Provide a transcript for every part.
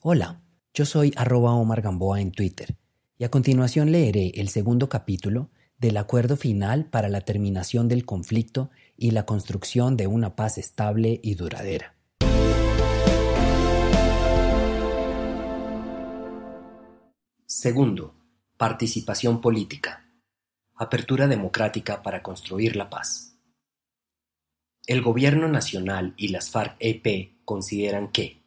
Hola, yo soy arroba Omar Gamboa en Twitter y a continuación leeré el segundo capítulo del acuerdo final para la terminación del conflicto y la construcción de una paz estable y duradera. Segundo, participación política. Apertura democrática para construir la paz. El Gobierno Nacional y las FARC-EP consideran que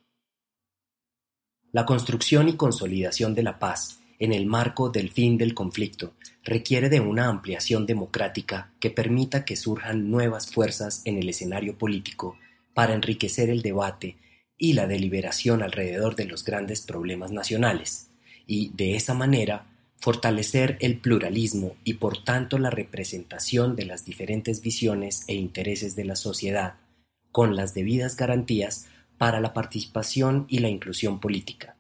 la construcción y consolidación de la paz en el marco del fin del conflicto requiere de una ampliación democrática que permita que surjan nuevas fuerzas en el escenario político para enriquecer el debate y la deliberación alrededor de los grandes problemas nacionales, y, de esa manera, fortalecer el pluralismo y por tanto la representación de las diferentes visiones e intereses de la sociedad, con las debidas garantías para la participación y la inclusión política.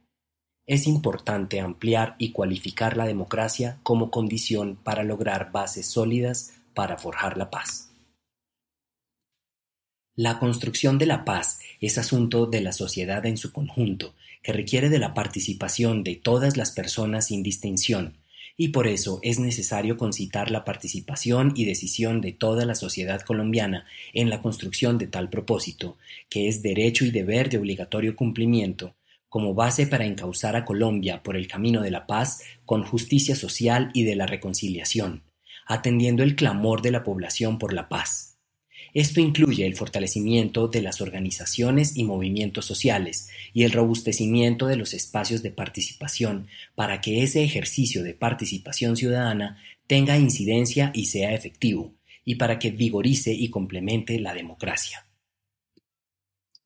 Es importante ampliar y cualificar la democracia como condición para lograr bases sólidas para forjar la paz. La construcción de la paz es asunto de la sociedad en su conjunto, que requiere de la participación de todas las personas sin distinción, y por eso es necesario concitar la participación y decisión de toda la sociedad colombiana en la construcción de tal propósito, que es derecho y deber de obligatorio cumplimiento, como base para encauzar a Colombia por el camino de la paz con justicia social y de la reconciliación, atendiendo el clamor de la población por la paz. Esto incluye el fortalecimiento de las organizaciones y movimientos sociales y el robustecimiento de los espacios de participación para que ese ejercicio de participación ciudadana tenga incidencia y sea efectivo, y para que vigorice y complemente la democracia.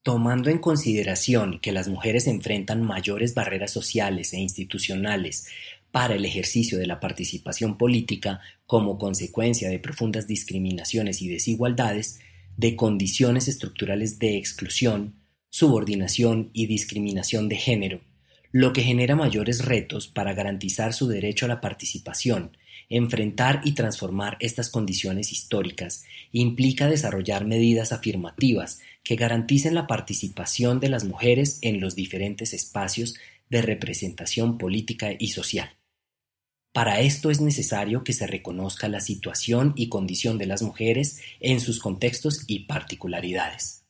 Tomando en consideración que las mujeres enfrentan mayores barreras sociales e institucionales para el ejercicio de la participación política como consecuencia de profundas discriminaciones y desigualdades, de condiciones estructurales de exclusión, subordinación y discriminación de género, lo que genera mayores retos para garantizar su derecho a la participación, enfrentar y transformar estas condiciones históricas implica desarrollar medidas afirmativas que garanticen la participación de las mujeres en los diferentes espacios de representación política y social. Para esto es necesario que se reconozca la situación y condición de las mujeres en sus contextos y particularidades.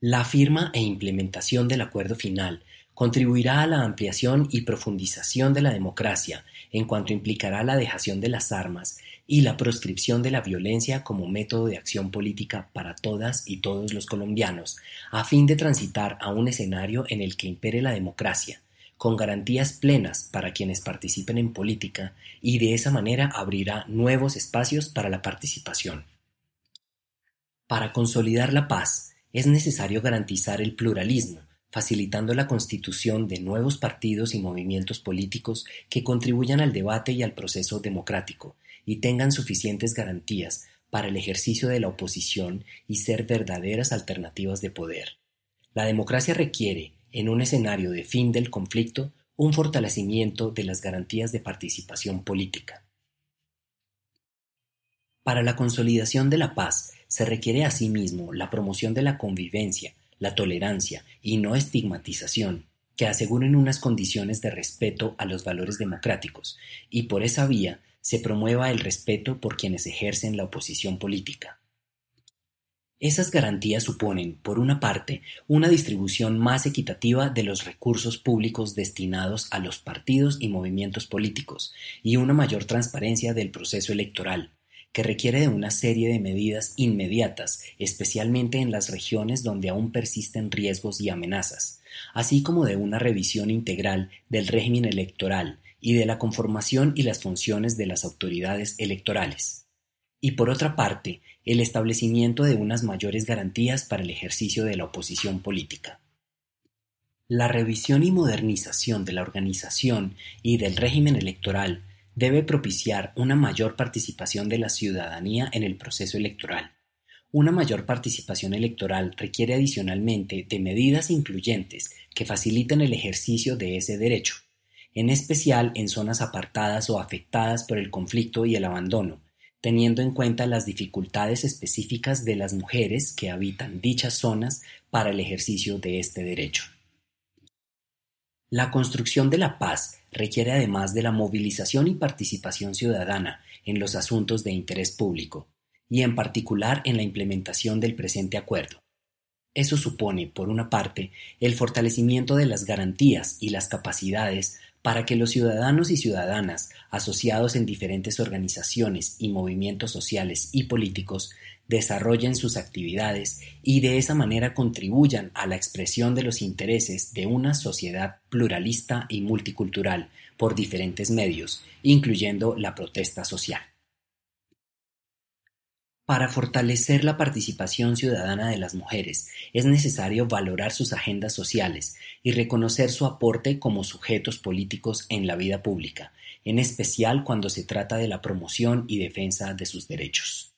La firma e implementación del acuerdo final contribuirá a la ampliación y profundización de la democracia en cuanto implicará la dejación de las armas y la proscripción de la violencia como método de acción política para todas y todos los colombianos, a fin de transitar a un escenario en el que impere la democracia, con garantías plenas para quienes participen en política y de esa manera abrirá nuevos espacios para la participación. Para consolidar la paz es necesario garantizar el pluralismo, facilitando la constitución de nuevos partidos y movimientos políticos que contribuyan al debate y al proceso democrático y tengan suficientes garantías para el ejercicio de la oposición y ser verdaderas alternativas de poder. La democracia requiere, en un escenario de fin del conflicto, un fortalecimiento de las garantías de participación política. Para la consolidación de la paz se requiere asimismo la promoción de la convivencia, la tolerancia y no estigmatización, que aseguren unas condiciones de respeto a los valores democráticos, y por esa vía se promueva el respeto por quienes ejercen la oposición política. Esas garantías suponen, por una parte, una distribución más equitativa de los recursos públicos destinados a los partidos y movimientos políticos y una mayor transparencia del proceso electoral, que requiere de una serie de medidas inmediatas, especialmente en las regiones donde aún persisten riesgos y amenazas, así como de una revisión integral del régimen electoral y de la conformación y las funciones de las autoridades electorales y por otra parte, el establecimiento de unas mayores garantías para el ejercicio de la oposición política. La revisión y modernización de la organización y del régimen electoral debe propiciar una mayor participación de la ciudadanía en el proceso electoral. Una mayor participación electoral requiere adicionalmente de medidas incluyentes que faciliten el ejercicio de ese derecho, en especial en zonas apartadas o afectadas por el conflicto y el abandono, teniendo en cuenta las dificultades específicas de las mujeres que habitan dichas zonas para el ejercicio de este derecho. La construcción de la paz requiere además de la movilización y participación ciudadana en los asuntos de interés público, y en particular en la implementación del presente acuerdo. Eso supone, por una parte, el fortalecimiento de las garantías y las capacidades para que los ciudadanos y ciudadanas asociados en diferentes organizaciones y movimientos sociales y políticos desarrollen sus actividades y de esa manera contribuyan a la expresión de los intereses de una sociedad pluralista y multicultural por diferentes medios, incluyendo la protesta social. Para fortalecer la participación ciudadana de las mujeres es necesario valorar sus agendas sociales y reconocer su aporte como sujetos políticos en la vida pública, en especial cuando se trata de la promoción y defensa de sus derechos.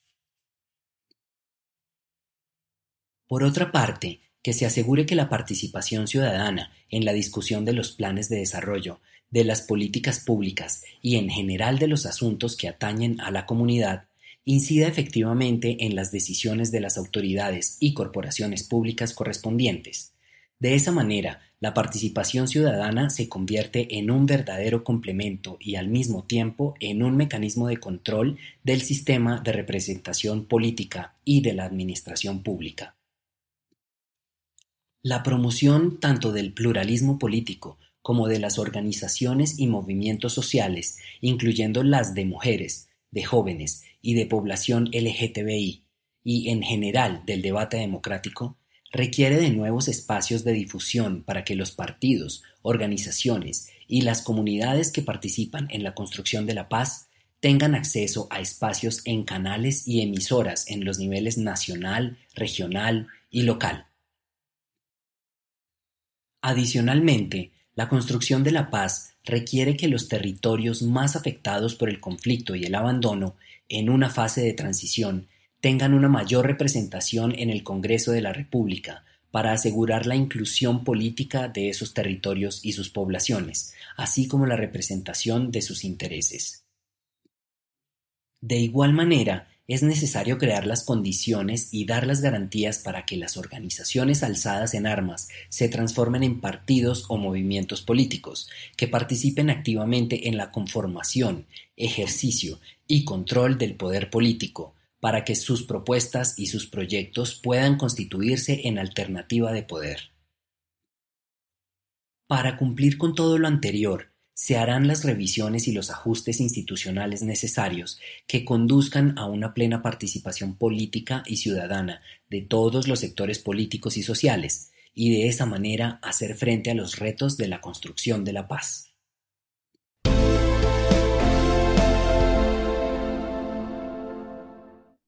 Por otra parte, que se asegure que la participación ciudadana en la discusión de los planes de desarrollo, de las políticas públicas y en general de los asuntos que atañen a la comunidad incida efectivamente en las decisiones de las autoridades y corporaciones públicas correspondientes. De esa manera, la participación ciudadana se convierte en un verdadero complemento y al mismo tiempo en un mecanismo de control del sistema de representación política y de la administración pública. La promoción tanto del pluralismo político como de las organizaciones y movimientos sociales, incluyendo las de mujeres, de jóvenes y de población LGTBI, y en general del debate democrático, requiere de nuevos espacios de difusión para que los partidos, organizaciones y las comunidades que participan en la construcción de la paz tengan acceso a espacios en canales y emisoras en los niveles nacional, regional y local. Adicionalmente, la construcción de la paz requiere que los territorios más afectados por el conflicto y el abandono, en una fase de transición, tengan una mayor representación en el Congreso de la República para asegurar la inclusión política de esos territorios y sus poblaciones, así como la representación de sus intereses. De igual manera, es necesario crear las condiciones y dar las garantías para que las organizaciones alzadas en armas se transformen en partidos o movimientos políticos, que participen activamente en la conformación, ejercicio y control del poder político, para que sus propuestas y sus proyectos puedan constituirse en alternativa de poder. Para cumplir con todo lo anterior, se harán las revisiones y los ajustes institucionales necesarios que conduzcan a una plena participación política y ciudadana de todos los sectores políticos y sociales, y de esa manera hacer frente a los retos de la construcción de la paz.